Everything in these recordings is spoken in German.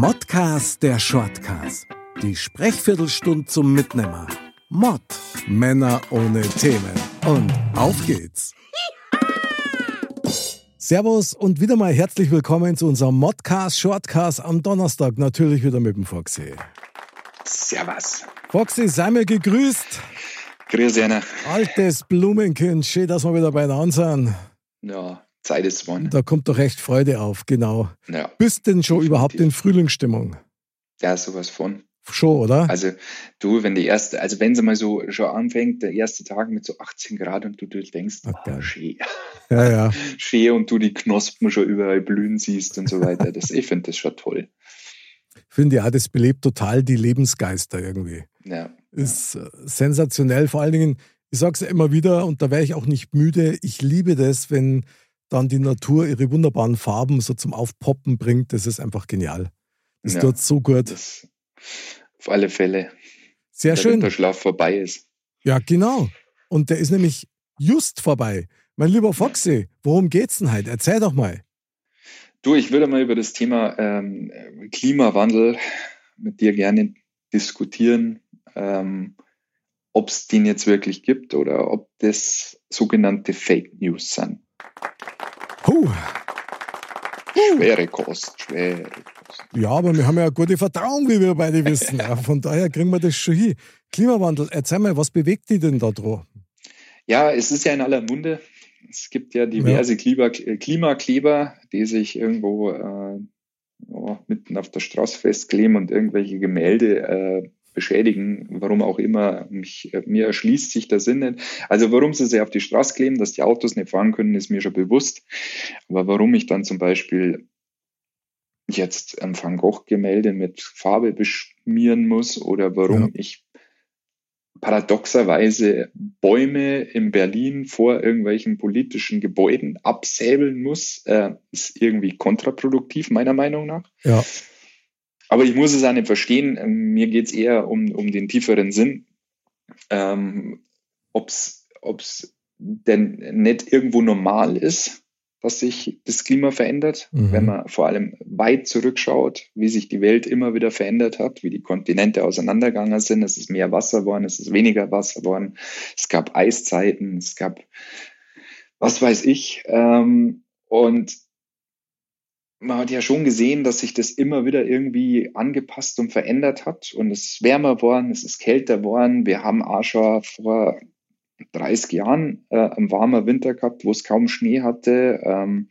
Modcast der Shortcast. Die Sprechviertelstunde zum Mitnehmer. Mod. Männer ohne Themen. Und auf geht's. Servus und wieder mal herzlich willkommen zu unserem Modcast Shortcast am Donnerstag. Natürlich wieder mit dem Foxy. Servus. Foxy, sei mir gegrüßt. Grüß einer. Altes Blumenkind, schön, dass wir wieder beieinander sind. Ja, Zeit ist wann. Da kommt doch echt Freude auf, genau. Ja. Bist denn schon überhaupt in Frühlingsstimmung? Ja, sowas von. Schon, oder? Also du, wenn die erste, also wenn sie mal so schon anfängt, der erste Tag mit so 18 Grad und du, du denkst, Ach, oh, schön, Ja, ja. schön und du die Knospen schon überall blühen siehst und so weiter. Das, ich finde das schon toll. Finde ja, das belebt total die Lebensgeister irgendwie. Ja. Ist äh, sensationell. Vor allen Dingen, ich sage es ja immer wieder und da wäre ich auch nicht müde. Ich liebe das, wenn dann die Natur ihre wunderbaren Farben so zum Aufpoppen bringt. Das ist einfach genial. Das Ja, tut so gut. Auf alle Fälle. Sehr der schön. Winterschlaf vorbei ist. Ja, genau. Und der ist nämlich just vorbei. Mein lieber Foxy, worum geht's denn heute? Erzähl doch mal. Du, ich würde mal über das Thema ähm, Klimawandel mit dir gerne diskutieren, ähm, ob es den jetzt wirklich gibt oder ob das sogenannte Fake News sind. Puh. Schwere Kost, schwere Kost. Ja, aber wir haben ja eine gute Verdauung, wie wir beide wissen. Ja, von daher kriegen wir das schon hin. Klimawandel, erzähl mal, was bewegt die denn da dran? Ja, es ist ja in aller Munde. Es gibt ja diverse Klima, äh, Klimakleber, die sich irgendwo äh, ja, mitten auf der Straße festkleben und irgendwelche Gemälde äh, beschädigen, warum auch immer. Mich, äh, mir erschließt sich der Sinn nicht. Also warum sie sich auf die Straße kleben, dass die Autos nicht fahren können, ist mir schon bewusst. Aber warum ich dann zum Beispiel jetzt ein Van Gogh-Gemälde mit Farbe beschmieren muss oder warum Ja. ich paradoxerweise Bäume in Berlin vor irgendwelchen politischen Gebäuden absäbeln muss, äh, ist irgendwie kontraproduktiv, meiner Meinung nach. Ja, Aber ich muss es auch nicht verstehen. Ähm, Mir geht es eher um, um den tieferen Sinn. Ähm, Ob es denn nicht irgendwo normal ist, dass sich das Klima verändert, Mhm. wenn man vor allem weit zurückschaut, wie sich die Welt immer wieder verändert hat, wie die Kontinente auseinandergegangen sind. Es ist mehr Wasser geworden, es ist weniger Wasser geworden, es gab Eiszeiten, es gab was weiß ich. Ähm, und man hat ja schon gesehen, dass sich das immer wieder irgendwie angepasst und verändert hat. Und es ist wärmer geworden, es ist kälter geworden. Wir haben auch schon vor 30 Jahren äh, einen warmen Winter gehabt, wo es kaum Schnee hatte. Ähm,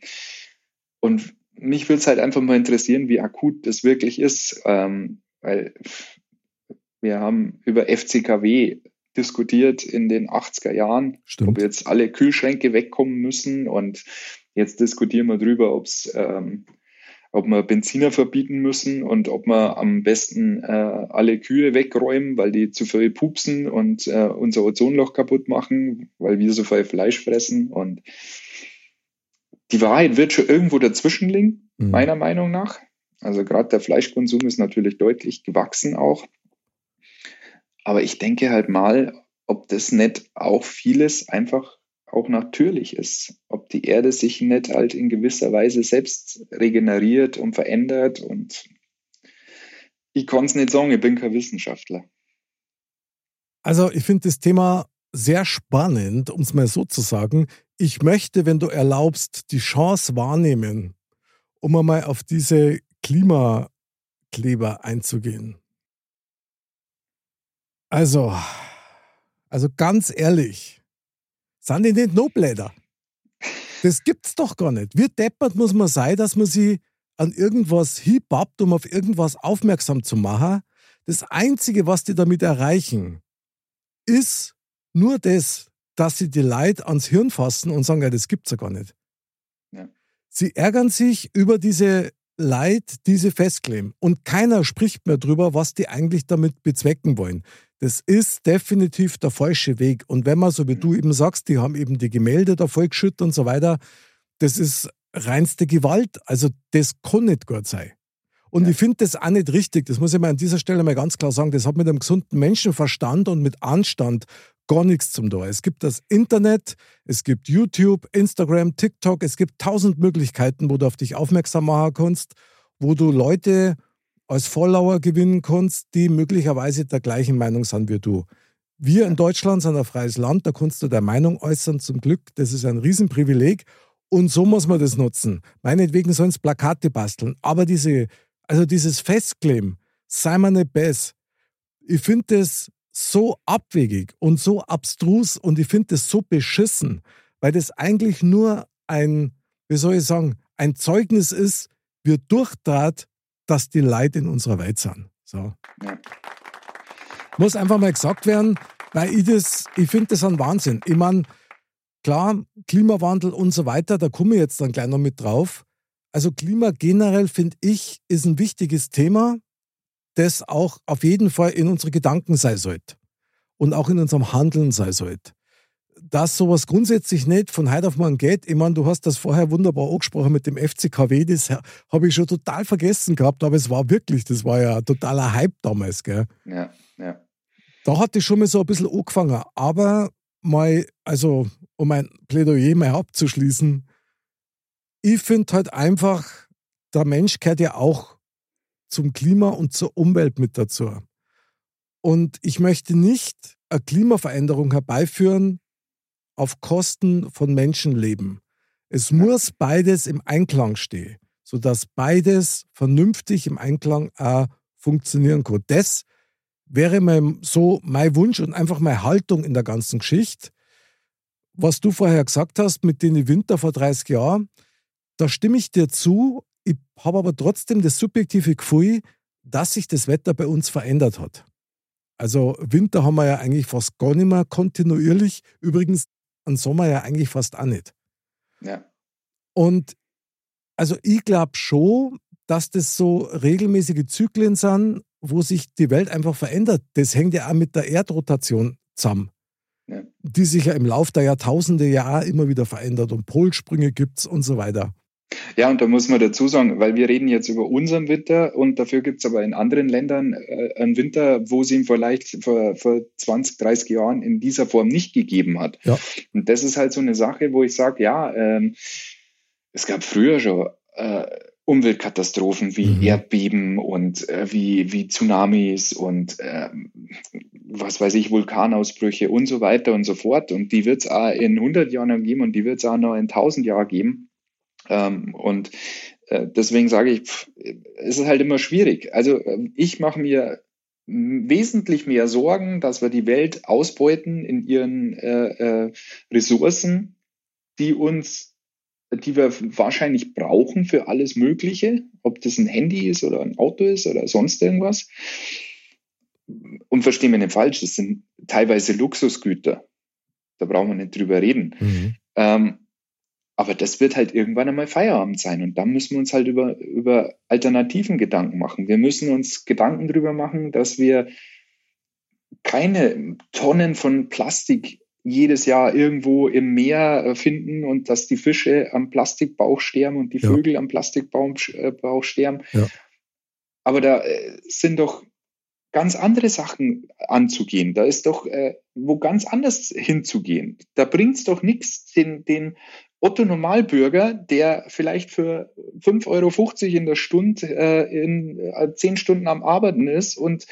und mich würde es halt einfach mal interessieren, wie akut das wirklich ist. Ähm, weil wir haben über FCKW diskutiert in den 80er Jahren, stimmt. ob jetzt alle Kühlschränke wegkommen müssen und jetzt diskutieren wir drüber, ob's, ähm, ob wir Benziner verbieten müssen und ob wir am besten äh, alle Kühe wegräumen, weil die zu viel pupsen und äh, unser Ozonloch kaputt machen, weil wir so viel Fleisch fressen und die Wahrheit wird schon irgendwo dazwischen liegen, Mhm. meiner Meinung nach. Also gerade der Fleischkonsum ist natürlich deutlich gewachsen auch. Aber ich denke halt mal, ob das nicht auch vieles einfach auch natürlich ist. Ob die Erde sich nicht halt in gewisser Weise selbst regeneriert und verändert. Und ich kann es nicht sagen, ich bin kein Wissenschaftler. Also, ich finde das Thema sehr spannend, um es mal so zu sagen. Ich möchte, wenn du erlaubst, die Chance wahrnehmen, um einmal auf diese Klimakleber einzugehen. Also, also ganz ehrlich, sind die nicht Nobläder? Das gibt's doch gar nicht. Wie deppert muss man sein, dass man sie an irgendwas hiebappt, um auf irgendwas aufmerksam zu machen. Das Einzige, was die damit erreichen, ist nur das, dass sie die Leute ans Hirn fassen und sagen, ja, das gibt's ja gar nicht. Ja. Sie ärgern sich über diese Leid, diese festkleben. Und keiner spricht mehr drüber, was die eigentlich damit bezwecken wollen. Das ist definitiv der falsche Weg. Und wenn man, so wie du eben sagst, die haben eben die Gemälde da vollgeschüttet und so weiter, das ist reinste Gewalt. Also das kann nicht gut sein. Und ja. ich finde das auch nicht richtig. Das muss ich mal an dieser Stelle mal ganz klar sagen. Das hat mit einem gesunden Menschenverstand und mit Anstand gar nichts zum Tor. Es gibt das Internet, es gibt YouTube, Instagram, TikTok, es gibt tausend Möglichkeiten, wo du auf dich aufmerksam machen kannst, wo du Leute als Follower gewinnen kannst, die möglicherweise der gleichen Meinung sind wie du. Wir in Deutschland sind ein freies Land, da kannst du deine Meinung äußern, zum Glück. Das ist ein Riesenprivileg. Und so muss man das nutzen. Meinetwegen sollen es Plakate basteln. Aber diese, also dieses Festkleben, sei mal nicht besser. Ich finde das so abwegig und so abstrus und ich finde das so beschissen, weil das eigentlich nur ein, wie soll ich sagen, ein Zeugnis ist, wie durchtrat, dass die Leute in unserer Welt sind. So. Ja. Muss einfach mal gesagt werden, weil ich das, ich finde das ein Wahnsinn. Ich meine, klar, Klimawandel und so weiter, da komme ich jetzt dann gleich noch mit drauf. Also Klima generell, finde ich, ist ein wichtiges Thema das auch auf jeden Fall in unsere Gedanken sein sollte und auch in unserem Handeln sein sollte. Dass sowas grundsätzlich nicht von heute auf morgen geht, ich meine, du hast das vorher wunderbar angesprochen mit dem FCKW, das habe ich schon total vergessen gehabt, aber es war wirklich, das war ja totaler Hype damals, gell? Ja, ja. Da hatte ich schon mal so ein bisschen angefangen, aber mal, also um mein Plädoyer mal abzuschließen, ich finde halt einfach, der Mensch gehört ja auch zum Klima und zur Umwelt mit dazu. Und ich möchte nicht eine Klimaveränderung herbeiführen auf Kosten von Menschenleben. Es muss beides im Einklang stehen, sodass beides vernünftig im Einklang auch funktionieren kann. Das wäre mein, so mein Wunsch und einfach meine Haltung in der ganzen Geschichte. Was du vorher gesagt hast mit den Winter vor 30 Jahren, da stimme ich dir zu, ich habe aber trotzdem das subjektive Gefühl, dass sich das Wetter bei uns verändert hat. Also Winter haben wir ja eigentlich fast gar nicht mehr kontinuierlich. Übrigens, am Sommer ja eigentlich fast auch nicht. Ja. Und also ich glaube schon, dass das so regelmäßige Zyklen sind, wo sich die Welt einfach verändert. Das hängt ja auch mit der Erdrotation zusammen, ja. die sich ja im Laufe der Jahrtausende ja immer wieder verändert und Polsprünge gibt es und so weiter. Ja, und da muss man dazu sagen, weil wir reden jetzt über unseren Winter und dafür gibt es aber in anderen Ländern äh, einen Winter, wo es ihn vielleicht vor, vor 20, 30 Jahren in dieser Form nicht gegeben hat. Ja. Und das ist halt so eine Sache, wo ich sage, ja, ähm, es gab früher schon äh, Umweltkatastrophen wie mhm. Erdbeben und äh, wie, wie Tsunamis und äh, was weiß ich, Vulkanausbrüche und so weiter und so fort. Und die wird es auch in 100 Jahren geben und die wird es auch noch in 1000 Jahren geben. Ähm, und äh, deswegen sage ich, pff, es ist halt immer schwierig. Also äh, ich mache mir wesentlich mehr Sorgen, dass wir die Welt ausbeuten in ihren äh, äh, Ressourcen, die uns, die wir wahrscheinlich brauchen für alles Mögliche, ob das ein Handy ist oder ein Auto ist oder sonst irgendwas. Und verstehen wir nicht falsch, das sind teilweise Luxusgüter. Da brauchen wir nicht drüber reden. Mhm. Ähm, aber das wird halt irgendwann einmal Feierabend sein. Und dann müssen wir uns halt über, über Alternativen Gedanken machen. Wir müssen uns Gedanken darüber machen, dass wir keine Tonnen von Plastik jedes Jahr irgendwo im Meer äh, finden und dass die Fische am Plastikbauch sterben und die ja. Vögel am Plastikbauch äh, sterben. Ja. Aber da äh, sind doch ganz andere Sachen anzugehen. Da ist doch äh, wo ganz anders hinzugehen. Da bringt es doch nichts, den, den Otto Normalbürger, der vielleicht für 5,50 Euro in der Stunde äh, in äh, 10 Stunden am Arbeiten ist und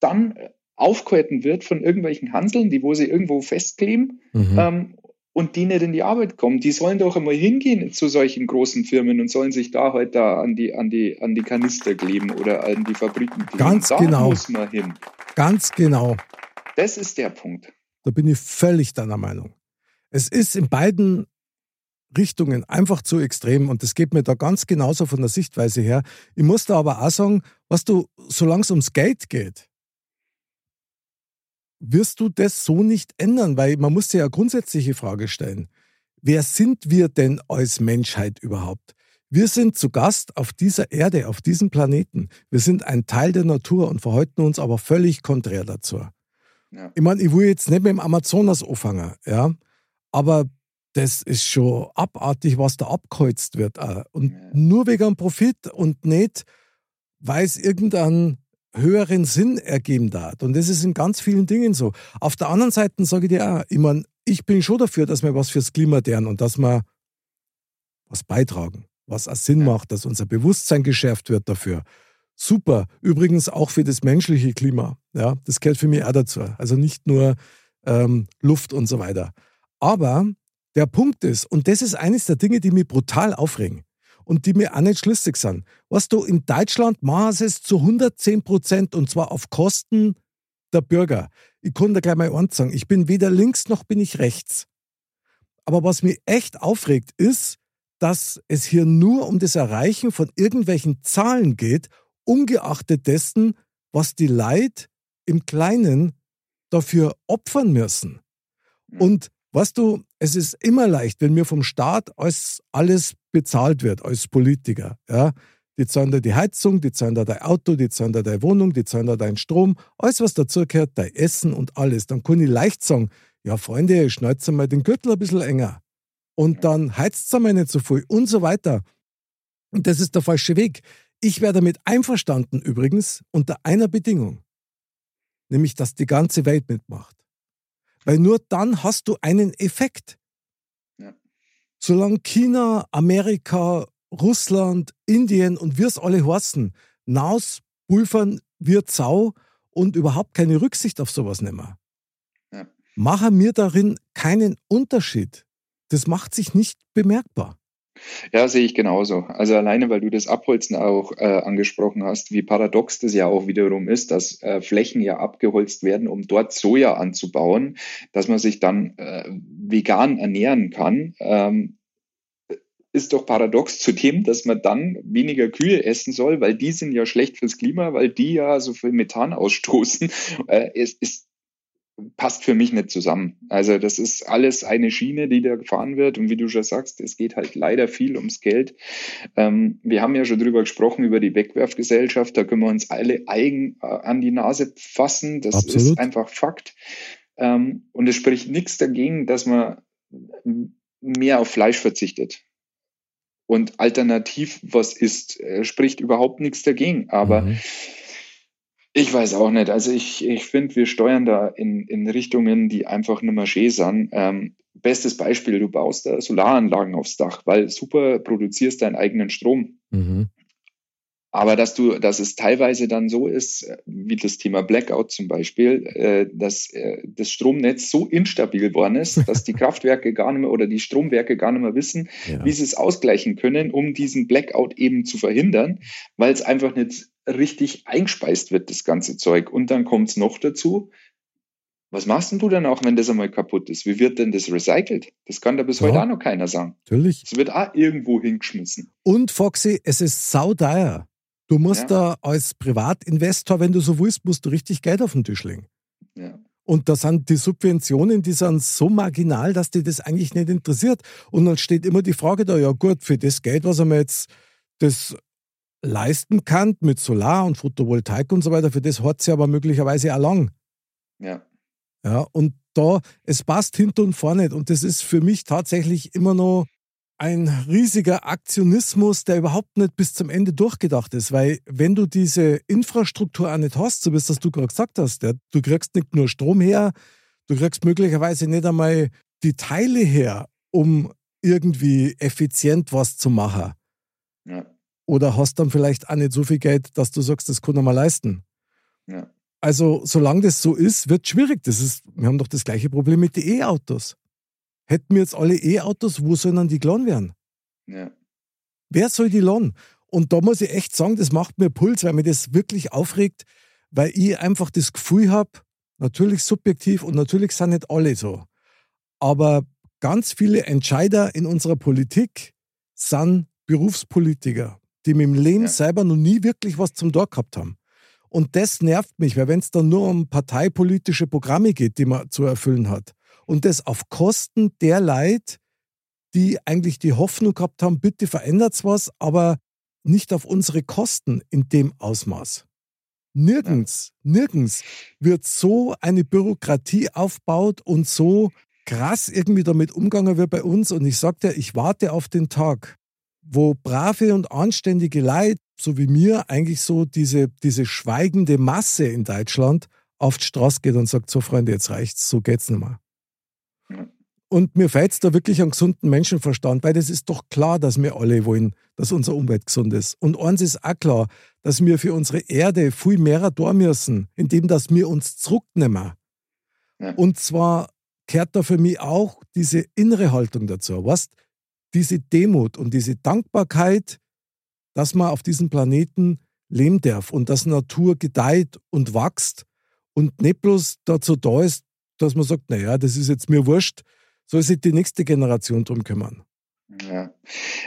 dann aufgehalten wird von irgendwelchen Hanseln, die wo sie irgendwo festkleben mhm. ähm, und die nicht in die Arbeit kommen. Die sollen doch einmal hingehen zu solchen großen Firmen und sollen sich da halt da an die, an die, an die Kanister kleben oder an die Fabriken kleben. Ganz da genau. muss man hin. Ganz genau. Das ist der Punkt. Da bin ich völlig deiner Meinung. Es ist in beiden Richtungen einfach zu extrem und das geht mir da ganz genauso von der Sichtweise her. Ich muss da aber auch sagen, was du, solange es ums Geld geht, wirst du das so nicht ändern, weil man muss sich ja eine grundsätzliche Frage stellen. Wer sind wir denn als Menschheit überhaupt? Wir sind zu Gast auf dieser Erde, auf diesem Planeten. Wir sind ein Teil der Natur und verhalten uns aber völlig konträr dazu. Ja. Ich meine, ich will jetzt nicht mit dem Amazonas anfangen, ja, aber das ist schon abartig, was da abgeholzt wird. Und ja. nur wegen Profit und nicht, weil es irgendeinen höheren Sinn ergeben darf. Und das ist in ganz vielen Dingen so. Auf der anderen Seite sage ich dir auch, ich meine, ich bin schon dafür, dass wir was fürs Klima tun und dass wir was beitragen was auch Sinn macht, dass unser Bewusstsein geschärft wird dafür. Super. Übrigens auch für das menschliche Klima. Ja, das gehört für mich auch dazu. Also nicht nur ähm, Luft und so weiter. Aber der Punkt ist, und das ist eines der Dinge, die mich brutal aufregen und die mir auch nicht schlüssig sind. Was du in Deutschland machst, es zu 110 Prozent und zwar auf Kosten der Bürger. Ich kann da gleich mal eins sagen. Ich bin weder links noch bin ich rechts. Aber was mich echt aufregt, ist, dass es hier nur um das Erreichen von irgendwelchen Zahlen geht, ungeachtet dessen, was die Leid im Kleinen dafür opfern müssen. Mhm. Und weißt du, es ist immer leicht, wenn mir vom Staat als alles bezahlt wird, als Politiker. Ja? Die zahlen da die Heizung, die zahlen da dein Auto, die zahlen da deine Wohnung, die zahlen da deinen Strom, alles, was dazugehört, dein Essen und alles. Dann kann ich leicht sagen, ja, Freunde, schneidet mal den Gürtel ein bisschen enger und dann heizt es nicht so viel und so weiter. Und das ist der falsche Weg. Ich wäre damit einverstanden übrigens unter einer Bedingung, nämlich dass die ganze Welt mitmacht. Weil nur dann hast du einen Effekt. Ja. Solange China, Amerika, Russland, Indien und wir es alle horsten, naus, pulvern, wir Zau und überhaupt keine Rücksicht auf sowas nehmen, ja. machen wir darin keinen Unterschied das macht sich nicht bemerkbar. Ja, sehe ich genauso. Also alleine, weil du das Abholzen auch äh, angesprochen hast, wie paradox das ja auch wiederum ist, dass äh, Flächen ja abgeholzt werden, um dort Soja anzubauen, dass man sich dann äh, vegan ernähren kann. Ähm, ist doch paradox zu dem, dass man dann weniger Kühe essen soll, weil die sind ja schlecht fürs Klima, weil die ja so viel Methan ausstoßen. Äh, es ist passt für mich nicht zusammen. Also das ist alles eine Schiene, die da gefahren wird. Und wie du schon sagst, es geht halt leider viel ums Geld. Ähm, wir haben ja schon drüber gesprochen, über die Wegwerfgesellschaft. Da können wir uns alle eigen äh, an die Nase fassen. Das Absolut. ist einfach Fakt. Ähm, und es spricht nichts dagegen, dass man mehr auf Fleisch verzichtet. Und alternativ was isst, äh, spricht überhaupt nichts dagegen. Aber mhm ich weiß auch nicht. Also ich, ich finde, wir steuern da in, in Richtungen, die einfach nicht mehr schön sind. Ähm, bestes Beispiel, du baust da Solaranlagen aufs Dach, weil super produzierst deinen eigenen Strom. Mhm. Aber dass du, dass es teilweise dann so ist, wie das Thema Blackout zum Beispiel, äh, dass äh, das Stromnetz so instabil geworden ist, dass die Kraftwerke gar nicht mehr oder die Stromwerke gar nicht mehr wissen, ja. wie sie es ausgleichen können, um diesen Blackout eben zu verhindern, weil es einfach nicht richtig eingespeist wird, das ganze Zeug. Und dann kommt es noch dazu, was machst denn du dann auch, wenn das einmal kaputt ist? Wie wird denn das recycelt? Das kann da bis ja, heute auch noch keiner sagen. Natürlich. Es wird auch irgendwo hingeschmissen. Und Foxy, es ist saudeuer. Du musst ja. da als Privatinvestor, wenn du so willst, musst du richtig Geld auf den Tisch legen. Ja. Und da sind die Subventionen, die sind so marginal, dass die das eigentlich nicht interessiert. Und dann steht immer die Frage da, ja gut, für das Geld, was er mir jetzt das leisten kann mit Solar und Photovoltaik und so weiter, für das hat sie aber möglicherweise auch lang. Ja. Ja, und da, es passt hinter und vorne. Und das ist für mich tatsächlich immer noch ein riesiger Aktionismus, der überhaupt nicht bis zum Ende durchgedacht ist. Weil wenn du diese Infrastruktur auch nicht hast, so wie es das du gerade gesagt hast, ja, du kriegst nicht nur Strom her, du kriegst möglicherweise nicht einmal die Teile her, um irgendwie effizient was zu machen. Ja. Oder hast dann vielleicht auch nicht so viel Geld, dass du sagst, das kann man mal leisten. Ja. Also, solange das so ist, wird es schwierig. Das ist, wir haben doch das gleiche Problem mit den E-Autos. Hätten wir jetzt alle E-Autos, wo sollen dann die geladen werden? Ja. Wer soll die laden? Und da muss ich echt sagen, das macht mir Puls, weil mir das wirklich aufregt, weil ich einfach das Gefühl habe, natürlich subjektiv und natürlich sind nicht alle so. Aber ganz viele Entscheider in unserer Politik sind Berufspolitiker die mit dem Leben ja. selber noch nie wirklich was zum Tor gehabt haben. Und das nervt mich, weil wenn es dann nur um parteipolitische Programme geht, die man zu erfüllen hat, und das auf Kosten der Leid, die eigentlich die Hoffnung gehabt haben, bitte verändert's was, aber nicht auf unsere Kosten in dem Ausmaß. Nirgends, nirgends wird so eine Bürokratie aufbaut und so krass irgendwie damit umgegangen wird bei uns. Und ich sagte, ich warte auf den Tag, wo brave und anständige Leute, so wie mir, eigentlich so diese, diese schweigende Masse in Deutschland auf die Straße geht und sagt, so Freunde, jetzt reicht's, so geht's nicht mehr. Und mir fehlt es da wirklich an gesunden Menschenverstand, weil das ist doch klar, dass wir alle wollen, dass unsere Umwelt gesund ist. Und eins ist auch klar, dass wir für unsere Erde viel mehr da müssen, indem dass wir uns zurücknehmen. Ja. Und zwar kehrt da für mich auch diese innere Haltung dazu. Weißt, diese Demut und diese Dankbarkeit, dass man auf diesem Planeten leben darf und dass Natur gedeiht und wächst und nicht bloß dazu da ist, dass man sagt, naja, das ist jetzt mir wurscht, soll sich die nächste Generation drum kümmern. Ja,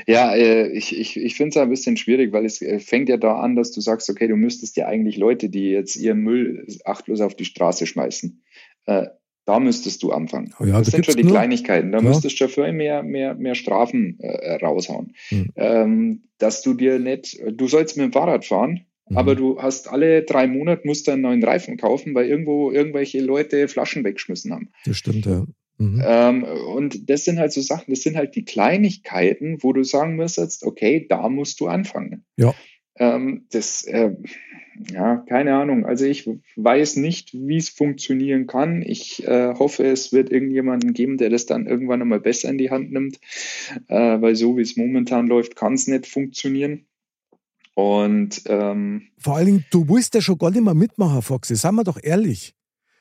ja äh, ich, ich, ich finde es ein bisschen schwierig, weil es äh, fängt ja da an, dass du sagst, okay, du müsstest ja eigentlich Leute, die jetzt ihren Müll achtlos auf die Straße schmeißen, äh, da müsstest du anfangen. Oh ja, das sind schon die nur. Kleinigkeiten. Da ja. müsstest du für mehr, mehr, mehr Strafen äh, raushauen. Mhm. Ähm, dass du dir nicht, du sollst mit dem Fahrrad fahren, mhm. aber du hast alle drei Monate musst du einen neuen Reifen kaufen, weil irgendwo irgendwelche Leute Flaschen weggeschmissen haben. Das stimmt, ja. Mhm. Ähm, und das sind halt so Sachen, das sind halt die Kleinigkeiten, wo du sagen müsstest, okay, da musst du anfangen. Ja. Ähm, das, äh, ja, keine Ahnung. Also ich weiß nicht, wie es funktionieren kann. Ich äh, hoffe, es wird irgendjemanden geben, der das dann irgendwann einmal besser in die Hand nimmt, äh, weil so wie es momentan läuft, kann es nicht funktionieren. Und ähm, vor allen Dingen, du willst ja schon gar nicht mehr mitmachen, Foxy. Seien wir doch ehrlich.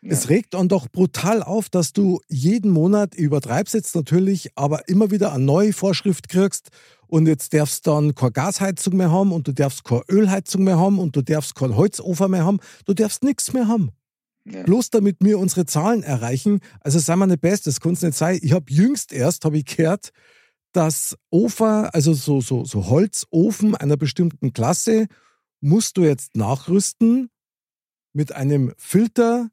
Ja. Es regt dann doch brutal auf, dass du jeden Monat, ich übertreib's jetzt natürlich, aber immer wieder eine neue Vorschrift kriegst und jetzt darfst du dann keine Gasheizung mehr haben und du darfst keine Ölheizung mehr haben und du darfst keinen Holzofen mehr haben, du darfst nichts mehr haben. Ja. Bloß damit wir unsere Zahlen erreichen, also sei mal nicht best, das kann es nicht sein. Ich habe jüngst erst, habe ich gehört, dass Ofen, also so, so, so Holzofen einer bestimmten Klasse, musst du jetzt nachrüsten mit einem Filter,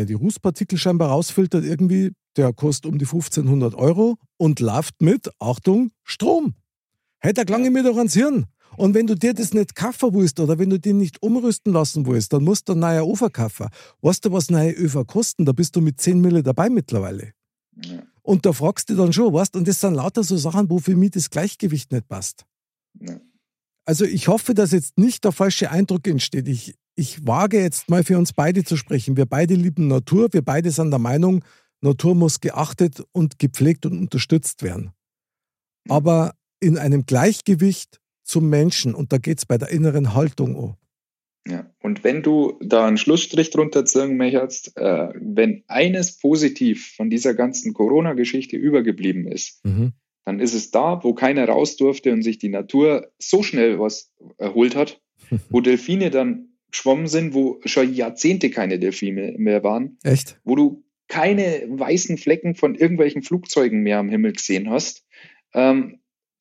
der die Rußpartikel scheinbar rausfiltert, irgendwie, der kostet um die 1500 Euro und läuft mit, Achtung, Strom. Hätte er lange mir doch ans Hirn. Und wenn du dir das nicht kaufen willst oder wenn du den nicht umrüsten lassen willst, dann musst du einen neuen Ofen kaufen. Weißt du, was neue Öfer kosten? Da bist du mit 10 Mille dabei mittlerweile. Ja. Und da fragst du dann schon, weißt Und das sind lauter so Sachen, wo für mich das Gleichgewicht nicht passt. Ja. Also ich hoffe, dass jetzt nicht der falsche Eindruck entsteht. Ich, ich wage jetzt mal für uns beide zu sprechen. Wir beide lieben Natur. Wir beide sind der Meinung, Natur muss geachtet und gepflegt und unterstützt werden. Mhm. Aber in einem Gleichgewicht zum Menschen. Und da geht es bei der inneren Haltung an. Ja, und wenn du da einen Schlussstrich drunter ziehen möchtest, äh, wenn eines positiv von dieser ganzen Corona-Geschichte übergeblieben ist, mhm. dann ist es da, wo keiner raus durfte und sich die Natur so schnell was erholt hat, wo Delfine dann geschwommen sind, wo schon Jahrzehnte keine Delfine mehr waren. Echt? Wo du keine weißen Flecken von irgendwelchen Flugzeugen mehr am Himmel gesehen hast, ähm,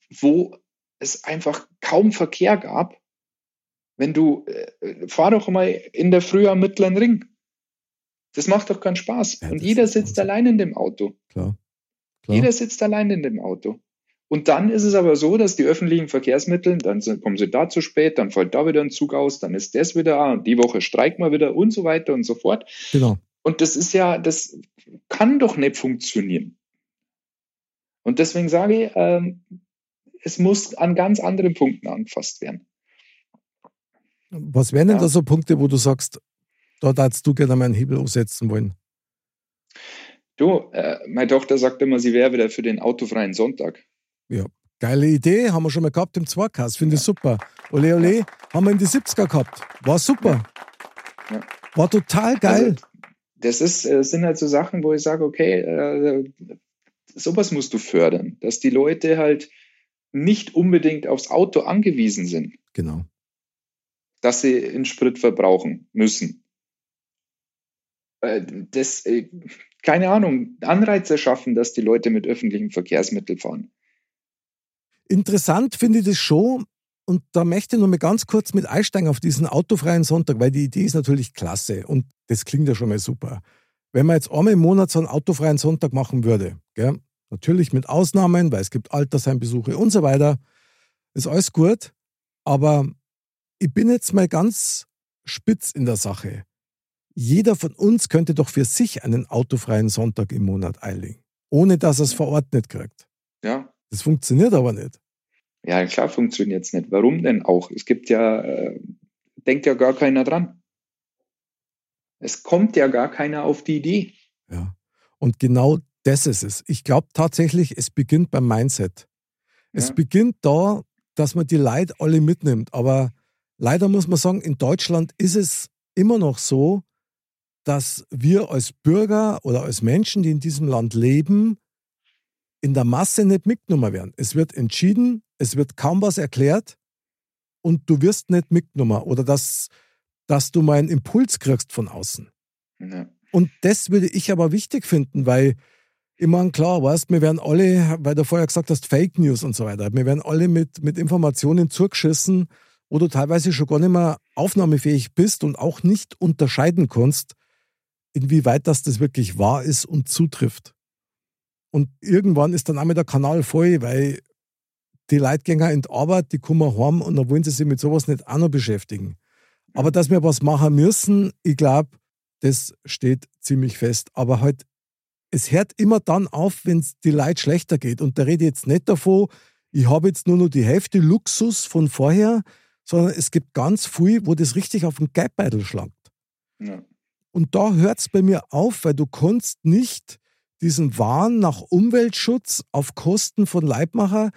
wo es einfach kaum Verkehr gab. Wenn du, äh, fahr doch mal in der Früh am Mittleren Ring. Das macht doch keinen Spaß. Ja, Und jeder sitzt allein in dem Auto. Klar. Klar. Jeder sitzt allein in dem Auto. Und dann ist es aber so, dass die öffentlichen Verkehrsmittel, dann kommen sie da zu spät, dann fällt da wieder ein Zug aus, dann ist das wieder, und die Woche streikt man wieder und so weiter und so fort. Genau. Und das ist ja, das kann doch nicht funktionieren. Und deswegen sage ich, ähm, es muss an ganz anderen Punkten angefasst werden. Was wären denn ja. da so Punkte, wo du sagst, da darfst du gerne mal einen Hebel umsetzen wollen? Du, äh, meine Tochter sagt immer, sie wäre wieder für den autofreien Sonntag. Ja, geile Idee, haben wir schon mal gehabt im Zweikast, finde ich super. Ole, ole, haben wir in die 70er gehabt. War super. Ja. War total geil. Also, das ist, das äh, sind halt so Sachen, wo ich sage, okay, äh, sowas musst du fördern, dass die Leute halt nicht unbedingt aufs Auto angewiesen sind. Genau. Dass sie in Sprit verbrauchen müssen. Äh, das, äh, keine Ahnung, Anreize schaffen, dass die Leute mit öffentlichen Verkehrsmitteln fahren. Interessant finde ich das schon. Und da möchte ich noch mal ganz kurz mit einsteigen auf diesen autofreien Sonntag, weil die Idee ist natürlich klasse und das klingt ja schon mal super. Wenn man jetzt einmal im Monat so einen autofreien Sonntag machen würde, gell, Natürlich mit Ausnahmen, weil es gibt Altersheimbesuche und so weiter. Ist alles gut. Aber ich bin jetzt mal ganz spitz in der Sache. Jeder von uns könnte doch für sich einen autofreien Sonntag im Monat einlegen, ohne dass er es verordnet kriegt. Ja. Das funktioniert aber nicht. Ja, klar funktioniert es nicht. Warum denn auch? Es gibt ja, äh, denkt ja gar keiner dran. Es kommt ja gar keiner auf die Idee. Ja. Und genau das ist es. Ich glaube tatsächlich, es beginnt beim Mindset. Es Ja. beginnt da, dass man die Leute alle mitnimmt. Aber leider muss man sagen, in Deutschland ist es immer noch so, dass wir als Bürger oder als Menschen, die in diesem Land leben, in der Masse nicht mitgenommen werden. Es wird entschieden, es wird kaum was erklärt und du wirst nicht mitgenommen oder dass, dass du mal einen Impuls kriegst von außen. Ja. Und das würde ich aber wichtig finden, weil meine, klar, weißt, wir werden alle, weil du vorher gesagt hast, Fake News und so weiter, wir werden alle mit, mit Informationen zugeschissen, wo du teilweise schon gar nicht mehr aufnahmefähig bist und auch nicht unterscheiden kannst, inwieweit das, das wirklich wahr ist und zutrifft. Und irgendwann ist dann auch mal der Kanal voll, weil die gehen in die Arbeit, die kommen heim und dann wollen sie sich mit sowas nicht auch noch beschäftigen. Aber dass wir was machen müssen, ich glaube, das steht ziemlich fest. Aber halt, es hört immer dann auf, wenn es die Leute schlechter geht. Und da rede ich jetzt nicht davon, ich habe jetzt nur noch die Hälfte Luxus von vorher, sondern es gibt ganz viel, wo das richtig auf den Geldbeutel schlangt. Ja. Und da hört es bei mir auf, weil du kannst nicht diesen Wahn nach Umweltschutz auf Kosten von Leibmacher,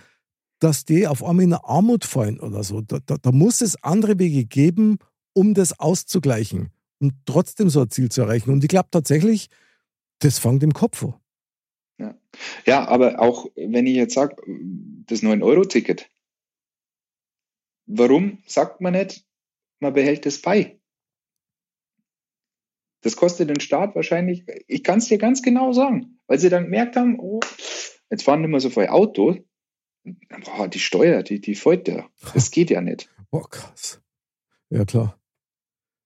dass die auf einmal in Armut fallen oder so. Da, da, da muss es andere Wege geben, um das auszugleichen und trotzdem so ein Ziel zu erreichen. Und ich glaube tatsächlich, das fängt im Kopf an. Ja. ja, aber auch wenn ich jetzt sage, das 9-Euro-Ticket, warum sagt man nicht, man behält es bei? Das kostet den Staat wahrscheinlich, ich kann es dir ganz genau sagen, weil sie dann gemerkt haben, oh, jetzt fahren nicht mehr so viel Auto, boah, die Steuer, die, die fällt ja. Das geht ja nicht. Boah, krass. Ja, klar.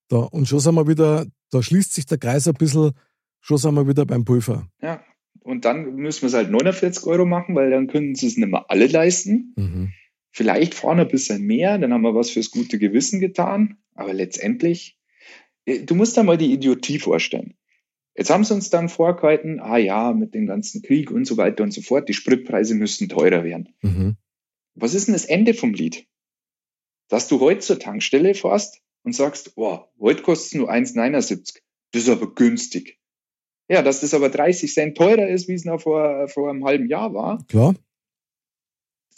Da, und schon sind wir wieder, da schließt sich der Kreis ein bisschen, schon sind wir wieder beim Pulver. Ja. Und dann müssen wir es halt 49 Euro machen, weil dann können sie es nicht mehr alle leisten. Mhm. Vielleicht vorne ein bisschen mehr, dann haben wir was fürs gute Gewissen getan. Aber letztendlich, du musst da mal die Idiotie vorstellen. Jetzt haben sie uns dann vorgehalten, ah ja, mit dem ganzen Krieg und so weiter und so fort, die Spritpreise müssten teurer werden. Mhm. Was ist denn das Ende vom Lied? Dass du heute zur Tankstelle fährst und sagst, boah, heute kostet es nur 1,79. Das ist aber günstig. Ja, dass das aber 30 Cent teurer ist, wie es noch vor, vor einem halben Jahr war, Klar.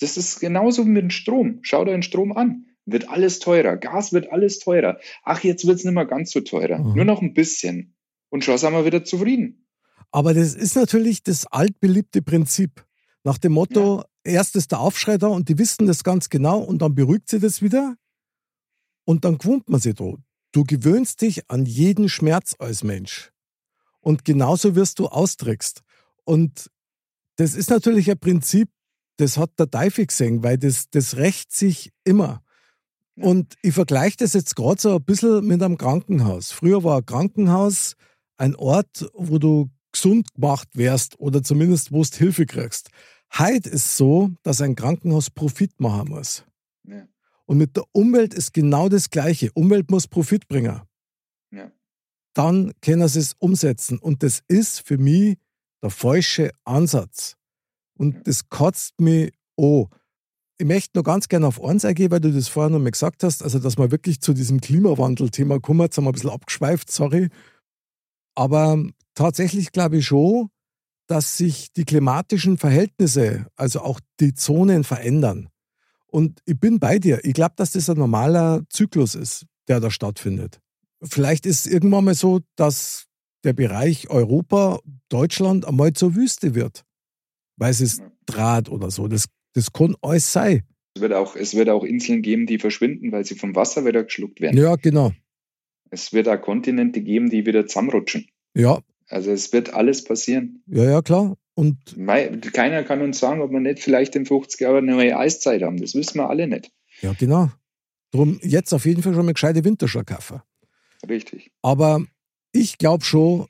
das ist genauso mit dem Strom. Schau dir den Strom an. Wird alles teurer. Gas wird alles teurer. Ach, jetzt wird es nicht mehr ganz so teurer. Mhm. Nur noch ein bisschen. Und schon sind wir wieder zufrieden. Aber das ist natürlich das altbeliebte Prinzip. Nach dem Motto, erst ist der Aufschrei da und die wissen das ganz genau und dann beruhigt sie das wieder und dann gewöhnt man sich da. Du gewöhnst dich an jeden Schmerz als Mensch. Und genauso wirst du austrickst. Und das ist natürlich ein Prinzip, das hat der Teufel gesehen, weil das, das rächt sich immer. Und ich vergleiche das jetzt gerade so ein bisschen mit einem Krankenhaus. Früher war ein Krankenhaus ein Ort, wo du gesund gemacht wärst oder zumindest wo du Hilfe kriegst. Heute ist so, dass ein Krankenhaus Profit machen muss. Ja. Und mit der Umwelt ist genau das Gleiche. Umwelt muss Profit bringen. Ja. Dann können sie es umsetzen. Und das ist für mich der falsche Ansatz. Und Ja. das kotzt mich an. Ich möchte noch ganz gerne auf eins eingehen, weil du das vorher noch mal gesagt hast, also dass wir wirklich zu diesem Klimawandel-Thema kommen. Jetzt haben wir ein bisschen abgeschweift, sorry. Aber tatsächlich glaube ich schon, dass sich die klimatischen Verhältnisse, also auch die Zonen verändern. Und ich bin bei dir. Ich glaube, dass das ein normaler Zyklus ist, der da stattfindet. Vielleicht ist es irgendwann mal so, dass der Bereich Europa, Deutschland einmal zur Wüste wird, weil es ist. Draht oder so. Das, das kann alles sein. Es wird, auch, es wird auch Inseln geben, die verschwinden, weil sie vom Wasser wieder geschluckt werden. Ja, genau. Es wird auch Kontinente geben, die wieder zusammenrutschen. Ja, Also es wird alles passieren. ja, ja, klar. Und Keiner kann uns sagen, ob wir nicht vielleicht in 50 Jahren eine neue Eiszeit haben. Das wissen wir alle nicht. ja, genau. Drum jetzt auf jeden Fall schon mal gescheite Winterschuhe kaufen. Richtig. Aber ich glaube schon,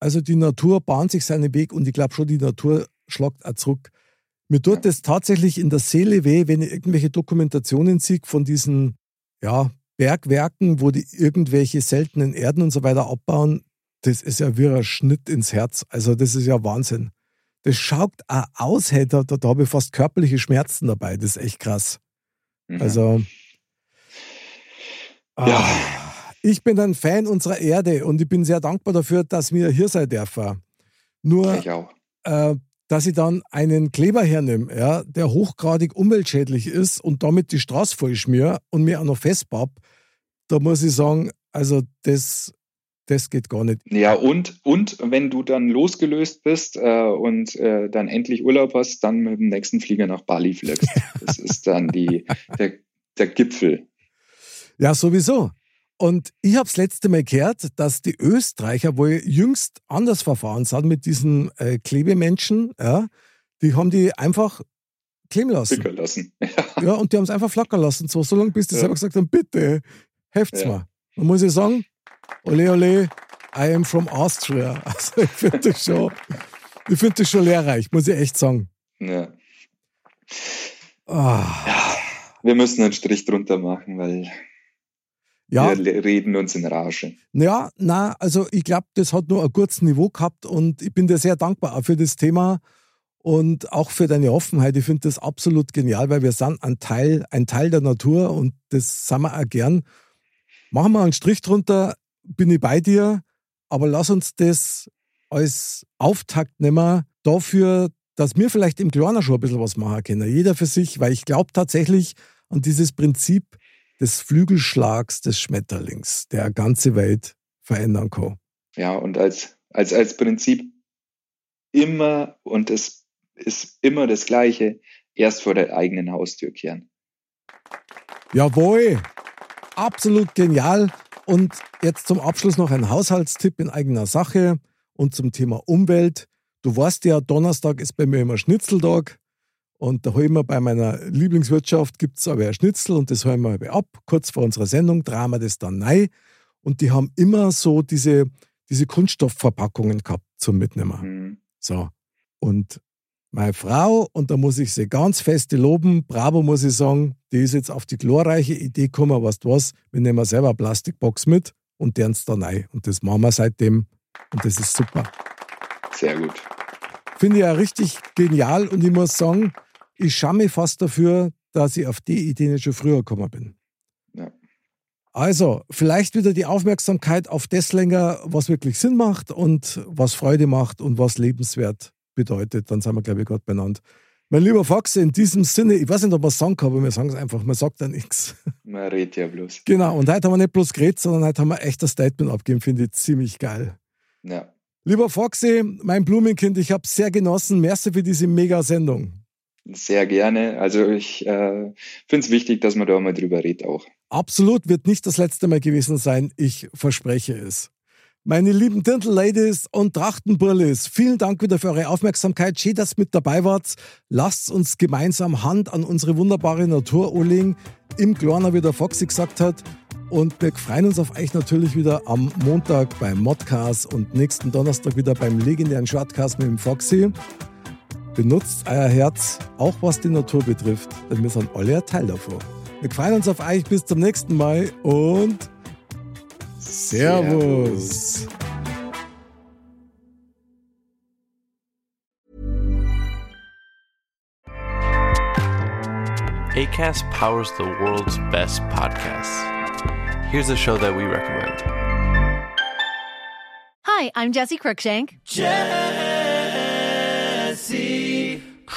also die Natur bahnt sich seinen Weg und ich glaube schon, die Natur schlagt auch zurück. Mir tut es tatsächlich in der Seele weh, wenn ich irgendwelche Dokumentationen sehe von diesen ja, Bergwerken, wo die irgendwelche seltenen Erden und so weiter abbauen. Das ist ja wie ein Schnitt ins Herz. Also, das ist ja Wahnsinn. Das schaut auch aus, hey, da, da, habe ich fast körperliche Schmerzen dabei. Das ist echt krass. Mhm. Also, ja. Ah, ich bin ein Fan unserer Erde und ich bin sehr dankbar dafür, dass wir hier sein dürfen. Nur, ich auch. Äh, dass ich dann einen Kleber hernehme, ja, der hochgradig umweltschädlich ist und damit die Straße voll schmier und mir auch noch festbapp, da muss ich sagen, also das, das geht gar nicht. Ja, und, und wenn du dann losgelöst bist äh, und äh, dann endlich Urlaub hast, dann mit dem nächsten Flieger nach Bali fliegst. Das ist dann die, der, der Gipfel. Ja, sowieso. Und ich habe das letzte Mal gehört, dass die Österreicher wohl jüngst anders verfahren sind mit diesen äh, Klebemenschen. Ja, die haben die einfach kleben lassen. Flickern lassen. Ja. ja, und die haben es einfach flackern lassen. So, so lange, bis die ja. selber gesagt haben, bitte, helft's ja. mal. Dann muss ich sagen, ole ole, I am from Austria. Also ich finde das schon, ich finde das schon lehrreich, muss ich echt sagen. Ja. Oh. ja. Wir müssen einen Strich drunter machen, weil ja. Wir reden uns in Rage. Ja, na, also ich glaube, das hat nur ein kurzes Niveau gehabt und ich bin dir sehr dankbar auch für das Thema und auch für deine Offenheit. Ich finde das absolut genial, weil wir sind ein Teil, ein Teil der Natur und das sind wir auch gern. Machen wir einen Strich drunter, bin ich bei dir, aber lass uns das als Auftakt nehmen dafür, dass wir vielleicht im Kleiner schon ein bisschen was machen können. Jeder für sich, weil ich glaube tatsächlich an dieses Prinzip, des Flügelschlags des Schmetterlings, der ganze Welt verändern kann. Ja, und als, als, als Prinzip immer, und es ist immer das Gleiche, erst vor der eigenen Haustür kehren. Jawohl, absolut genial. Und jetzt zum Abschluss noch ein Haushaltstipp in eigener Sache und zum Thema Umwelt. Du weißt ja, Donnerstag ist bei mir immer Schnitzeltag. Und da holen wir bei meiner Lieblingswirtschaft, gibt es aber ein Schnitzel und das holen wir ab. Kurz vor unserer Sendung drehen wir das dann rein. Und die haben immer so diese, diese Kunststoffverpackungen gehabt zum Mitnehmen. Mhm. So. Und meine Frau, und da muss ich sie ganz fest loben, bravo muss ich sagen, die ist jetzt auf die glorreiche Idee gekommen, weißt du was, wir nehmen selber eine Plastikbox mit und deren es dann rein. Und das machen wir seitdem und das ist super. Sehr gut. Finde ich ja richtig genial und ich muss sagen, ich schaue mich fast dafür, dass ich auf die Idee nicht schon früher gekommen bin. Ja. Also, vielleicht wieder die Aufmerksamkeit auf das länger, was wirklich Sinn macht und was Freude macht und was lebenswert bedeutet. Dann sind wir, glaube ich, gerade benannt. Mein lieber Fox, in diesem Sinne, ich weiß nicht, ob man es sagen kann, aber wir sagen es einfach, man sagt ja nichts. Man redet ja bloß. Genau, und heute haben wir nicht bloß geredet, sondern heute haben wir echt das Statement abgegeben, finde ich ziemlich geil. Ja. Lieber Foxy, mein Blumenkind, ich habe sehr genossen. Merci für diese Mega-Sendung. Sehr gerne. Also ich äh, finde es wichtig, dass man da mal drüber redet auch. Absolut, wird nicht das letzte Mal gewesen sein. Ich verspreche es. Meine lieben Dirndl-Ladies und Trachtenburlis, vielen Dank wieder für eure Aufmerksamkeit. Schön, dass ihr mit dabei wart. Lasst uns gemeinsam Hand an unsere wunderbare Natur anlegen. Im Kleiner, wie der Foxy gesagt hat. Und wir freuen uns auf euch natürlich wieder am Montag beim Modcast und nächsten Donnerstag wieder beim legendären Shortcast mit dem Foxy. Benutzt euer Herz, auch was die Natur betrifft, denn wir sind alle ein Teil davon. Wir freuen uns auf euch bis zum nächsten Mal und Servus. ACAST powers the world's best podcasts. Here's a show that we recommend. Hi, I'm Jesse Cruikshank. Jesse